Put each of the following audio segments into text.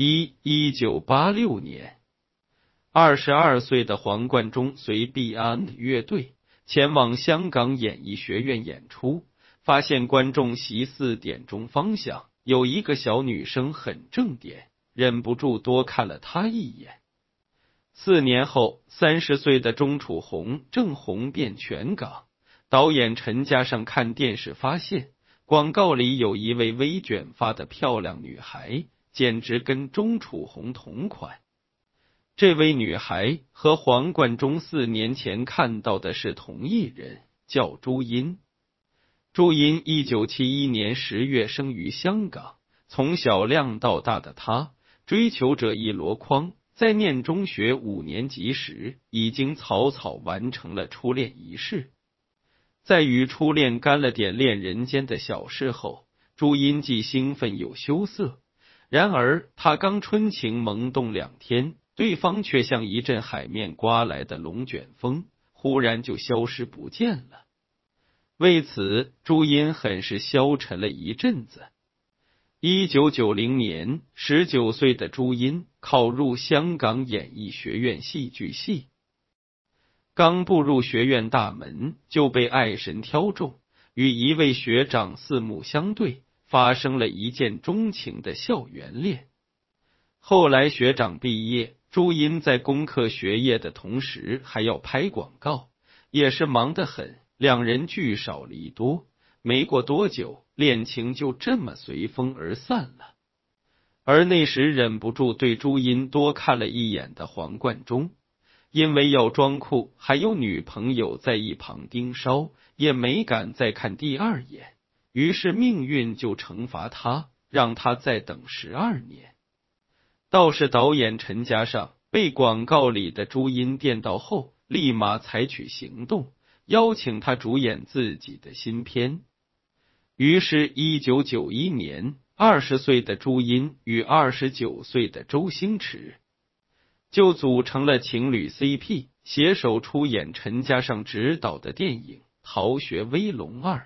一一九八六年，二十二岁的黄贯中随毕安乐队前往香港演艺学院演出，发现观众席四点钟方向有一个小女生很正点，忍不住多看了她一眼。四年后，三十岁的钟楚红正红遍全港。导演陈嘉上看电视发现，广告里有一位微卷发的漂亮女孩，简直跟钟楚红同款。这位女孩和黄贯中四年前看到的是同一人，叫朱茵。朱茵一九七一年十月生于香港，从小亮到大的她，追求者一箩筐。在念中学五年级时，已经草草完成了初恋仪式。在与初恋干了点恋人间的小事后，朱茵既兴奋又羞涩。然而，他刚春情萌动两天，对方却像一阵海面刮来的龙卷风，忽然就消失不见了。为此，朱茵很是消沉了一阵子。一九九零年，十九岁的朱茵考入香港演艺学院戏剧系。刚步入学院大门，就被爱神挑中，与一位学长四目相对，发生了一见钟情的校园恋。后来学长毕业，朱茵在攻克学业的同时，还要拍广告，也是忙得很。两人聚少离多。没过多久，恋情就这么随风而散了。而那时忍不住对朱茵多看了一眼的黄贯中，因为要装酷，还有女朋友在一旁盯梢，也没敢再看第二眼。于是命运就惩罚他，让他再等十二年。倒是导演陈嘉上被广告里的朱茵电到后，立马采取行动，邀请他主演自己的新片。于是，一九九一年，二十岁的朱茵与二十九岁的周星驰就组成了情侣 CP，携手出演陈嘉上执导的电影《逃学威龙二》。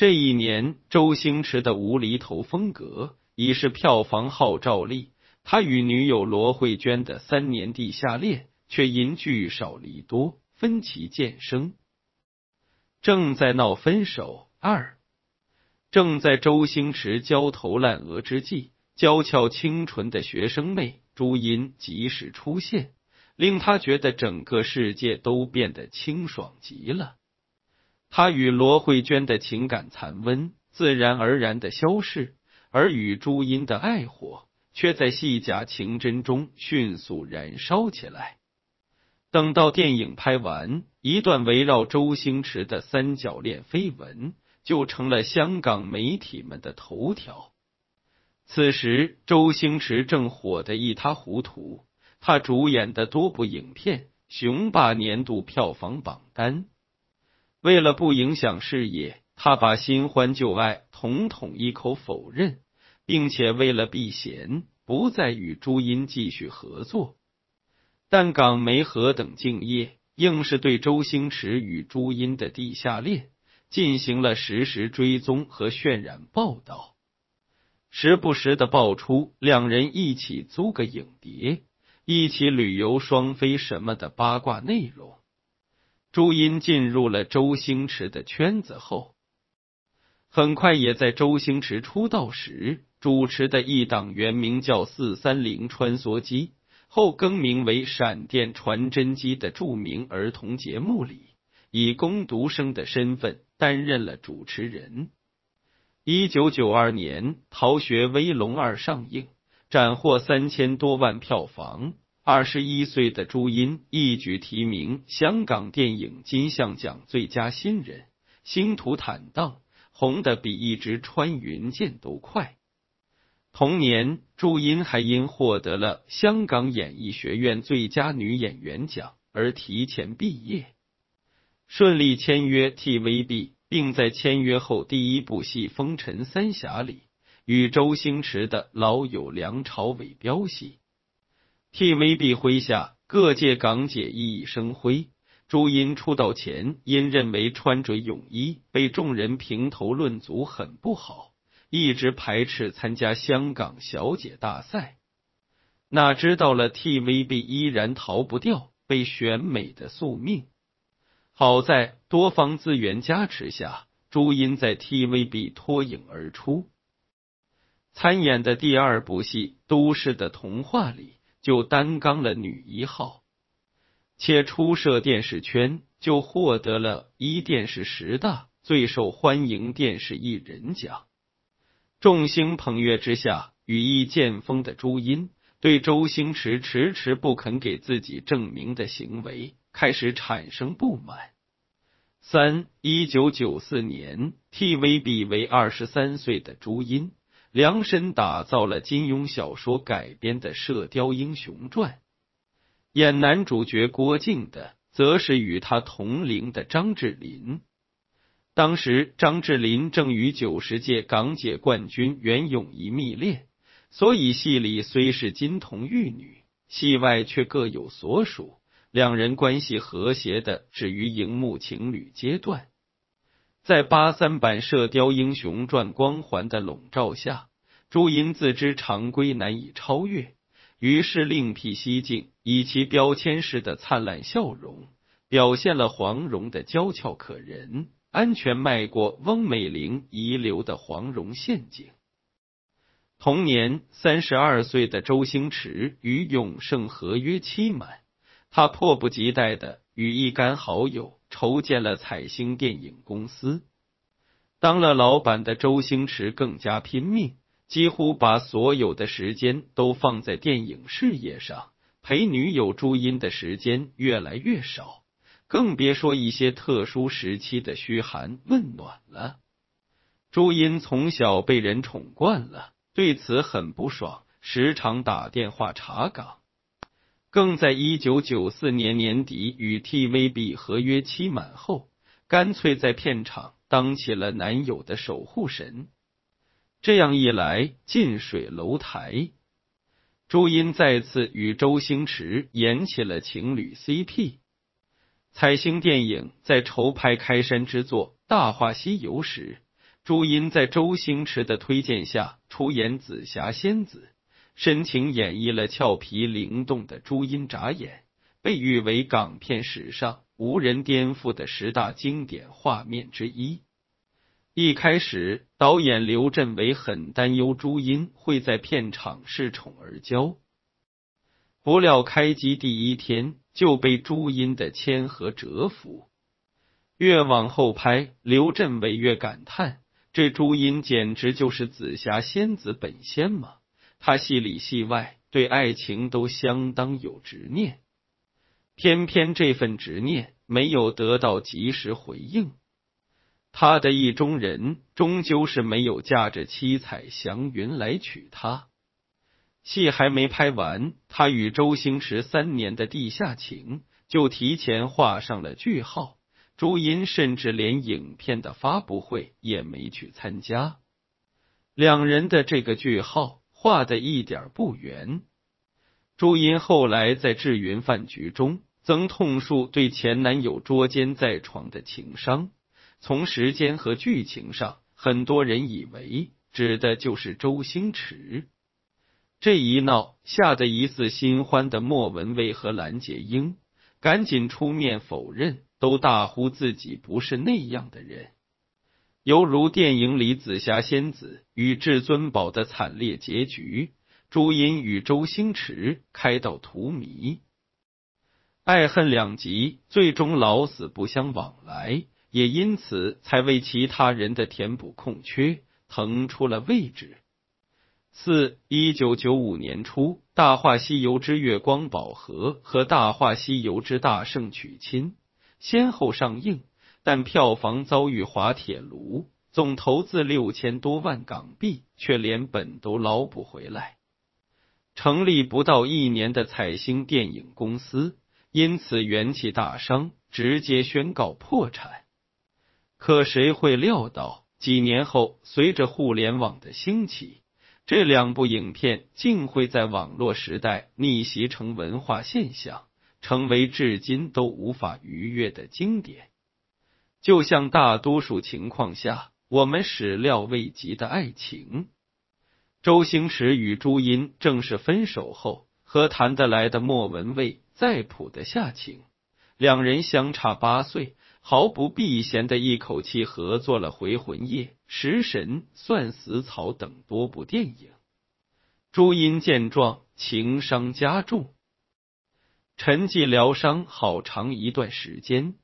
这一年，周星驰的无厘头风格已是票房号召力，他与女友罗慧娟的三年地下恋却因聚少离多，分歧渐生，正在闹分手二。正在周星驰焦头烂额之际，娇俏清纯的学生妹朱茵及时出现，令他觉得整个世界都变得清爽极了。他与罗慧娟的情感残温自然而然的消逝，而与朱茵的爱火却在戏假情真中迅速燃烧起来。等到电影拍完，一段围绕周星驰的三角恋绯闻。就成了香港媒体们的头条。此时，周星驰正火得一塌糊涂，他主演的多部影片雄霸年度票房榜单。为了不影响事业，他把新欢旧爱统统一口否认，并且为了避嫌，不再与朱茵继续合作。但港媒何等敬业，硬是对周星驰与朱茵的地下恋。进行了实时追踪和渲染报道，时不时的爆出两人一起租个影碟、一起旅游、双飞什么的八卦内容。朱茵进入了周星驰的圈子后，很快也在周星驰出道时主持的一档原名叫《四三零穿梭机》，后更名为《闪电传真机》的著名儿童节目里。以攻读生的身份担任了主持人。一九九二年，《逃学威龙二》上映，斩获三千多万票房。二十一岁的朱茵一举提名香港电影金像奖最佳新人，星途坦荡，红的比一支穿云箭都快。同年，朱茵还因获得了香港演艺学院最佳女演员奖而提前毕业。顺利签约 TVB，并在签约后第一部戏《风尘三侠》里与周星驰的老友梁朝伟飙戏。TVB 麾下各界港姐熠熠生辉。朱茵出道前因认为穿着泳衣被众人评头论足很不好，一直排斥参加香港小姐大赛。哪知道了 TVB 依然逃不掉被选美的宿命。好在多方资源加持下，朱茵在 TVB 脱颖而出，参演的第二部戏《都市的童话》里就担纲了女一号，且初涉电视圈就获得了一电视十大最受欢迎电视艺人奖。众星捧月之下，羽翼渐丰的朱茵。对周星驰迟迟不肯给自己证明的行为开始产生不满。三一九九四年，TVB 为二十三岁的朱茵量身打造了金庸小说改编的《射雕英雄传》，演男主角郭靖的则是与他同龄的张智霖。当时张智霖正与九十届港姐冠军袁咏仪密恋。所以戏里虽是金童玉女，戏外却各有所属，两人关系和谐的止于荧幕情侣阶段。在八三版《射雕英雄传》光环的笼罩下，朱茵自知常规难以超越，于是另辟蹊径，以其标签式的灿烂笑容，表现了黄蓉的娇俏可人，安全迈过翁美玲遗留的黄蓉陷阱。同年，三十二岁的周星驰与永盛合约期满，他迫不及待的与一干好友筹建了彩星电影公司。当了老板的周星驰更加拼命，几乎把所有的时间都放在电影事业上，陪女友朱茵的时间越来越少，更别说一些特殊时期的嘘寒问暖了。朱茵从小被人宠惯了。对此很不爽，时常打电话查岗，更在一九九四年年底与 TVB 合约期满后，干脆在片场当起了男友的守护神。这样一来，近水楼台，朱茵再次与周星驰演起了情侣 CP。彩星电影在筹拍开山之作《大话西游》时。朱茵在周星驰的推荐下出演紫霞仙子，深情演绎了俏皮灵动的朱茵眨眼，被誉为港片史上无人颠覆的十大经典画面之一。一开始，导演刘镇伟很担忧朱茵会在片场恃宠而骄，不料开机第一天就被朱茵的谦和折服。越往后拍，刘镇伟越感叹。这朱茵简直就是紫霞仙子本仙嘛！他戏里戏外对爱情都相当有执念，偏偏这份执念没有得到及时回应，他的意中人终究是没有驾着七彩祥云来娶她。戏还没拍完，他与周星驰三年的地下情就提前画上了句号。朱茵甚至连影片的发布会也没去参加，两人的这个句号画的一点不圆。朱茵后来在智云饭局中曾痛述对前男友捉奸在床的情伤，从时间和剧情上，很多人以为指的就是周星驰。这一闹，吓得疑似新欢的莫文蔚和蓝洁瑛赶紧出面否认。都大呼自己不是那样的人，犹如电影里紫霞仙子与至尊宝的惨烈结局，朱茵与周星驰开到荼蘼，爱恨两极，最终老死不相往来，也因此才为其他人的填补空缺腾出了位置。四一九九五年初，《大话西游之月光宝盒》和《大话西游之大圣娶亲》。先后上映，但票房遭遇滑铁卢，总投资六千多万港币，却连本都捞不回来。成立不到一年的彩星电影公司因此元气大伤，直接宣告破产。可谁会料到，几年后，随着互联网的兴起，这两部影片竟会在网络时代逆袭成文化现象。成为至今都无法逾越的经典，就像大多数情况下我们始料未及的爱情。周星驰与朱茵正式分手后，和谈得来的莫文蔚再谱的下情，两人相差八岁，毫不避嫌的一口气合作了《回魂夜》《食神》《算死草》等多部电影。朱茵见状，情伤加重，沉寂疗伤好长一段时间。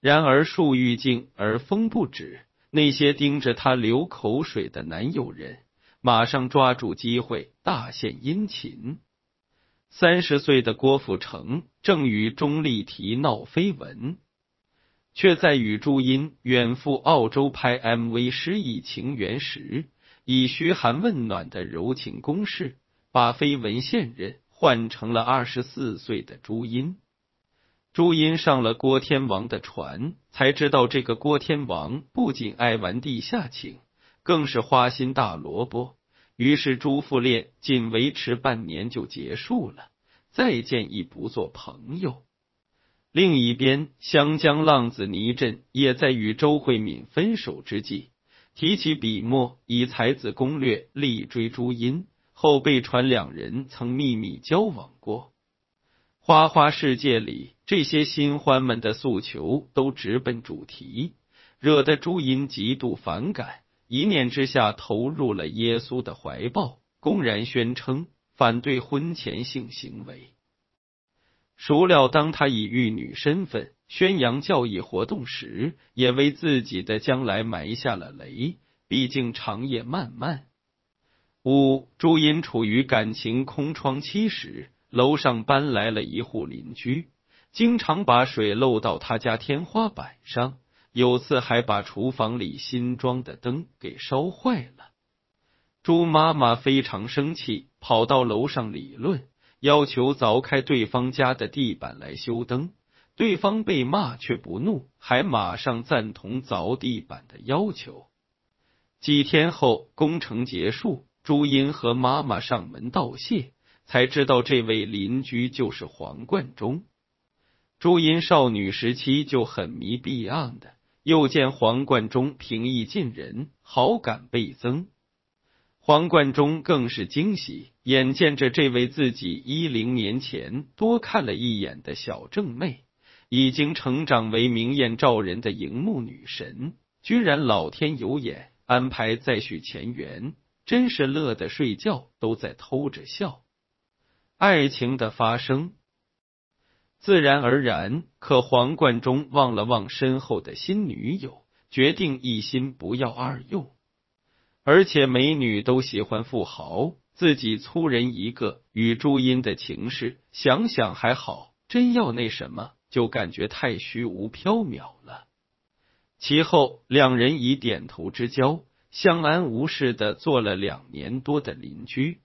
然而树欲静而风不止，那些盯着他流口水的男友人，马上抓住机会大献殷勤。三十岁的郭富城正与钟丽缇闹绯闻，却在与朱茵远赴澳洲拍 MV《失意情缘》时，以嘘寒问暖的柔情攻势，把绯闻现任换成了二十四岁的朱茵。朱茵上了郭天王的船，才知道这个郭天王不仅爱玩地下情，更是花心大萝卜。于是朱富烈仅维持半年就结束了，再见亦不做朋友。另一边，湘江浪子倪震也在与周慧敏分手之际，提起笔墨以才子攻略力追朱茵，后被传两人曾秘密交往过。花花世界里，这些新欢们的诉求都直奔主题，惹得朱茵极度反感，一念之下投入了耶稣的怀抱，公然宣称反对婚前性行为。孰料，当他以玉女身份宣扬教义活动时，也为自己的将来埋下了雷。毕竟长夜漫漫。五，朱茵处于感情空窗期时。楼上搬来了一户邻居，经常把水漏到他家天花板上，有次还把厨房里新装的灯给烧坏了。朱妈妈非常生气，跑到楼上理论，要求凿开对方家的地板来修灯。对方被骂却不怒，还马上赞同凿地板的要求。几天后，工程结束，朱茵和妈妈上门道谢。才知道这位邻居就是黄贯中。朱茵少女时期就很迷 Beyond 的，又见黄贯中平易近人，好感倍增。黄贯中更是惊喜，眼见着这位自己一零年前多看了一眼的小正妹，已经成长为明艳照人的荧幕女神，居然老天有眼，安排再续前缘，真是乐得睡觉都在偷着笑。爱情的发生自然而然，可黄贯中望了望身后的新女友，决定一心不要二用。而且美女都喜欢富豪，自己粗人一个，与朱茵的情事想想还好，真要那什么，就感觉太虚无缥缈了。其后两人以点头之交，相安无事的做了两年多的邻居。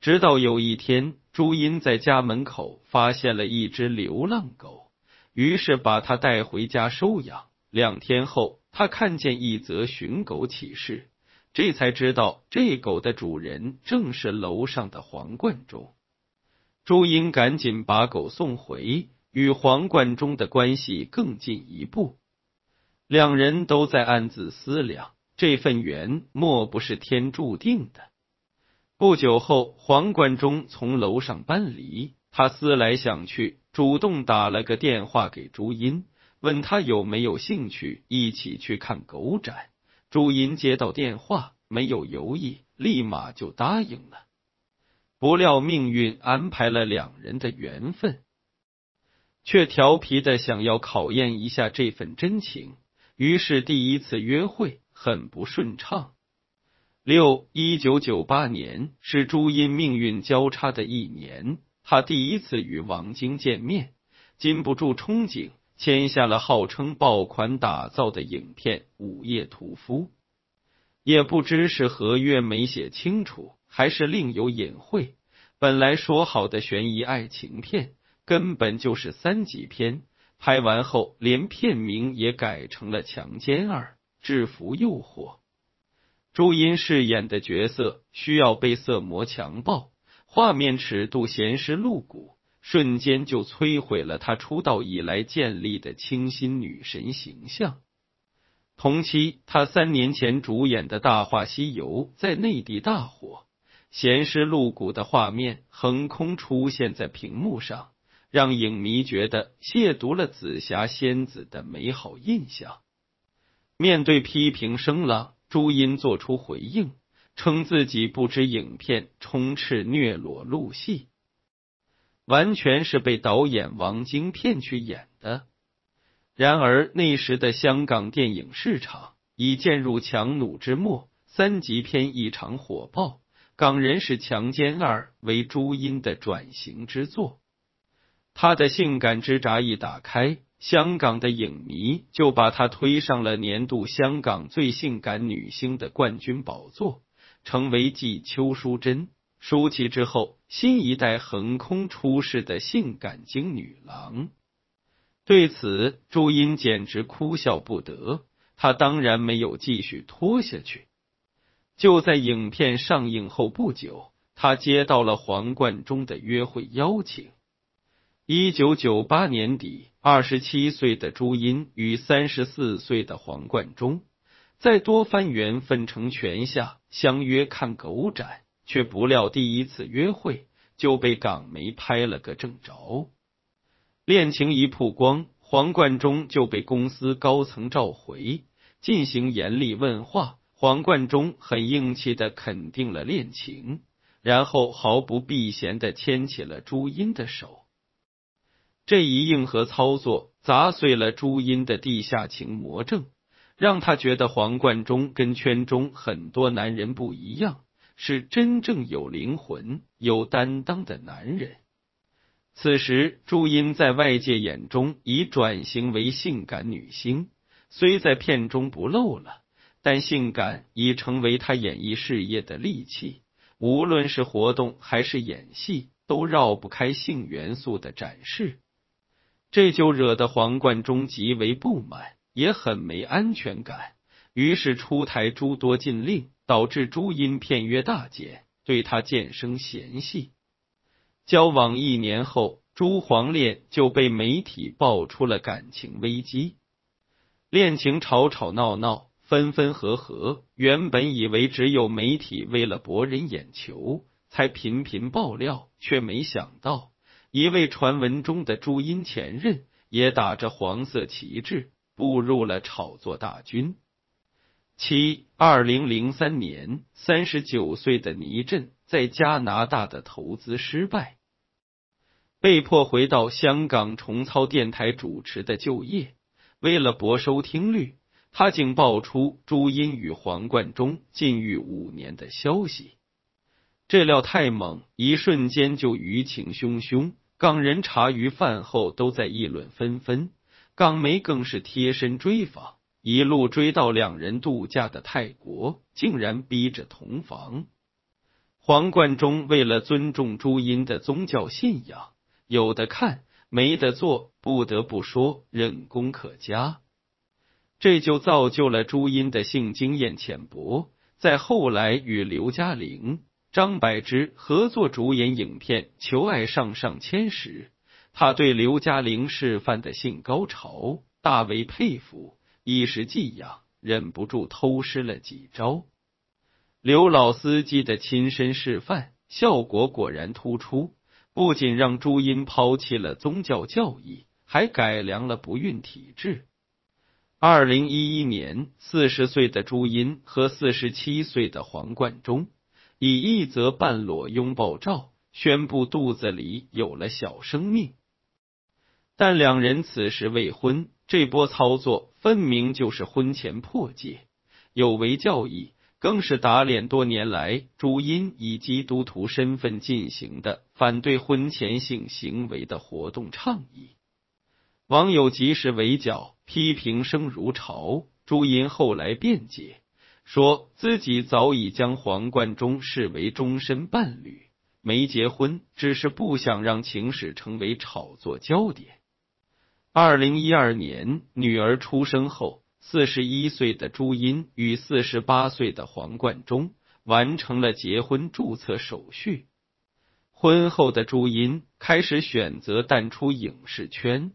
直到有一天，朱茵在家门口发现了一只流浪狗，于是把它带回家收养。两天后，他看见一则寻狗启事，这才知道这狗的主人正是楼上的黄贯中。朱茵赶紧把狗送回，与黄贯中的关系更进一步。两人都在暗自思量，这份缘莫不是天注定的。不久后，黄贯中从楼上搬离。他思来想去，主动打了个电话给朱茵，问他有没有兴趣一起去看狗展。朱茵接到电话，没有犹豫，立马就答应了。不料命运安排了两人的缘分，却调皮的想要考验一下这份真情。于是第一次约会很不顺畅。六一九九八年是朱茵命运交叉的一年，他第一次与王晶见面，禁不住憧憬，签下了号称爆款打造的影片《午夜屠夫》。也不知是合约没写清楚，还是另有隐晦。本来说好的悬疑爱情片，根本就是三级片。拍完后，连片名也改成了《强奸二：制服诱惑》。朱茵饰演的角色需要被色魔强暴，画面尺度咸湿露骨，瞬间就摧毁了她出道以来建立的清新女神形象。同期，她三年前主演的《大话西游》在内地大火，咸湿露骨的画面横空出现在屏幕上，让影迷觉得亵渎了紫霞仙子的美好印象。面对批评声浪，朱茵做出回应，称自己不知影片充斥虐裸露戏，完全是被导演王晶骗去演的。然而那时的香港电影市场已渐入强弩之末，三级片异常火爆。港人是《强奸二》为朱茵的转型之作，她的性感之闸一打开，香港的影迷就把她推上了年度香港最性感女星的冠军宝座，成为继邱淑贞、舒淇之后新一代横空出世的性感金女郎。对此，朱茵简直哭笑不得。她当然没有继续拖下去。就在影片上映后不久，她接到了黄贯中的约会邀请。一九九八年底，二十七岁的朱茵与三十四岁的黄贯中在多番缘分成全下相约看狗展，却不料第一次约会就被港媒拍了个正着。恋情一曝光，黄贯中就被公司高层召回，进行严厉问话。黄贯中很硬气的肯定了恋情，然后毫不避嫌的牵起了朱茵的手。这一硬核操作砸碎了朱茵的地下情魔怔，让他觉得黄贯中跟圈中很多男人不一样，是真正有灵魂、有担当的男人。此时，朱茵在外界眼中已转型为性感女星，虽在片中不露了。但性感已成为他演艺事业的利器，无论是活动还是演戏，都绕不开性元素的展示。这就惹得黄贯中极为不满，也很没安全感，于是出台诸多禁令，导致朱茵片约大减，对他渐生嫌隙。交往一年后，朱黄恋就被媒体爆出了感情危机，恋情吵吵闹闹。分分合合，原本以为只有媒体为了博人眼球才频频爆料，却没想到一位传闻中的朱茵前任也打着黄色旗帜步入了炒作大军。七二零零三年，三十九岁的倪震在加拿大的投资失败，被迫回到香港重操电台主持的就业，为了博收听率。他竟爆出朱茵与黄贯中禁欲五年的消息，这料太猛，一瞬间就舆情汹汹。港人茶余饭后都在议论纷纷，港媒更是贴身追访，一路追到两人度假的泰国，竟然逼着同房。黄贯中为了尊重朱茵的宗教信仰，有的看没得做，不得不说忍功可嘉。这就造就了朱茵的性经验浅薄，在后来与刘嘉玲、张柏芝合作主演影片《求爱上上签》时，他对刘嘉玲示范的性高潮大为佩服，一时技痒，忍不住偷师了几招。刘老司机的亲身示范效果果然突出，不仅让朱茵抛弃了宗教教义，还改良了不孕体质。二零一一年，四十岁的朱茵和四十七岁的黄贯中以一则半裸拥抱照宣布肚子里有了小生命，但两人此时未婚，这波操作分明就是婚前破戒，有违教义，更是打脸多年来朱茵以基督徒身份进行的反对婚前性行为的活动倡议。网友及时围剿。批评声如潮，朱茵后来辩解说自己早已将黄贯中视为终身伴侣，没结婚，只是不想让情史成为炒作焦点。二零一二年，女儿出生后，四十一岁的朱茵与四十八岁的黄贯中完成了结婚注册手续。婚后的朱茵开始选择淡出影视圈。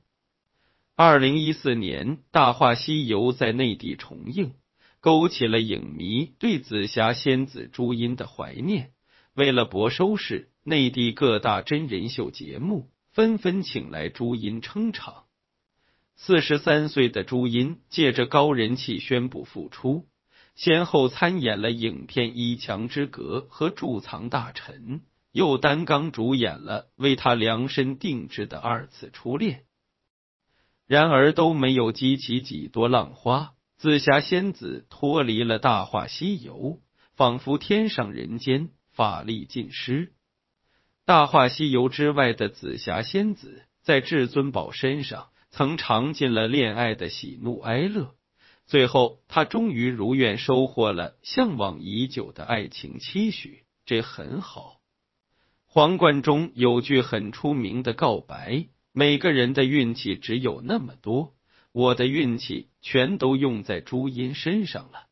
二零一四年，《大话西游》在内地重映，勾起了影迷对紫霞仙子朱茵的怀念。为了博收视，内地各大真人秀节目纷纷请来朱茵撑场。四十三岁的朱茵借着高人气宣布复出，先后参演了影片《一墙之隔》和《贮藏大臣》，又担纲主演了为他量身定制的二次初恋。然而都没有激起几多浪花。紫霞仙子脱离了《大话西游》，仿佛天上人间，法力尽失。《大话西游》之外的紫霞仙子，在至尊宝身上曾尝尽了恋爱的喜怒哀乐，最后她终于如愿收获了向往已久的爱情期许，这很好。皇冠中有句很出名的告白：每个人的运气只有那么多。我的运气全都用在朱茵身上了。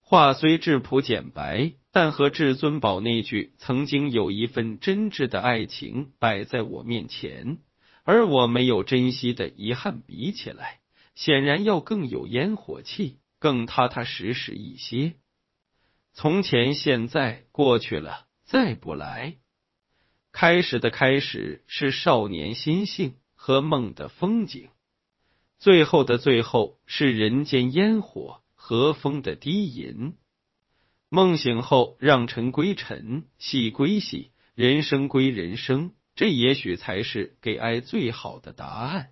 话虽质朴简白，但和至尊宝那句“曾经有一份真挚的爱情摆在我面前，而我没有珍惜”的遗憾比起来，显然要更有烟火气，更踏踏实实一些。从前、现在、过去了，再不来。开始的开始是少年心性和梦的风景。最后的最后是人间烟火，和风的低吟。梦醒后，让尘归尘，戏归戏，人生归人生，这也许才是给爱最好的答案。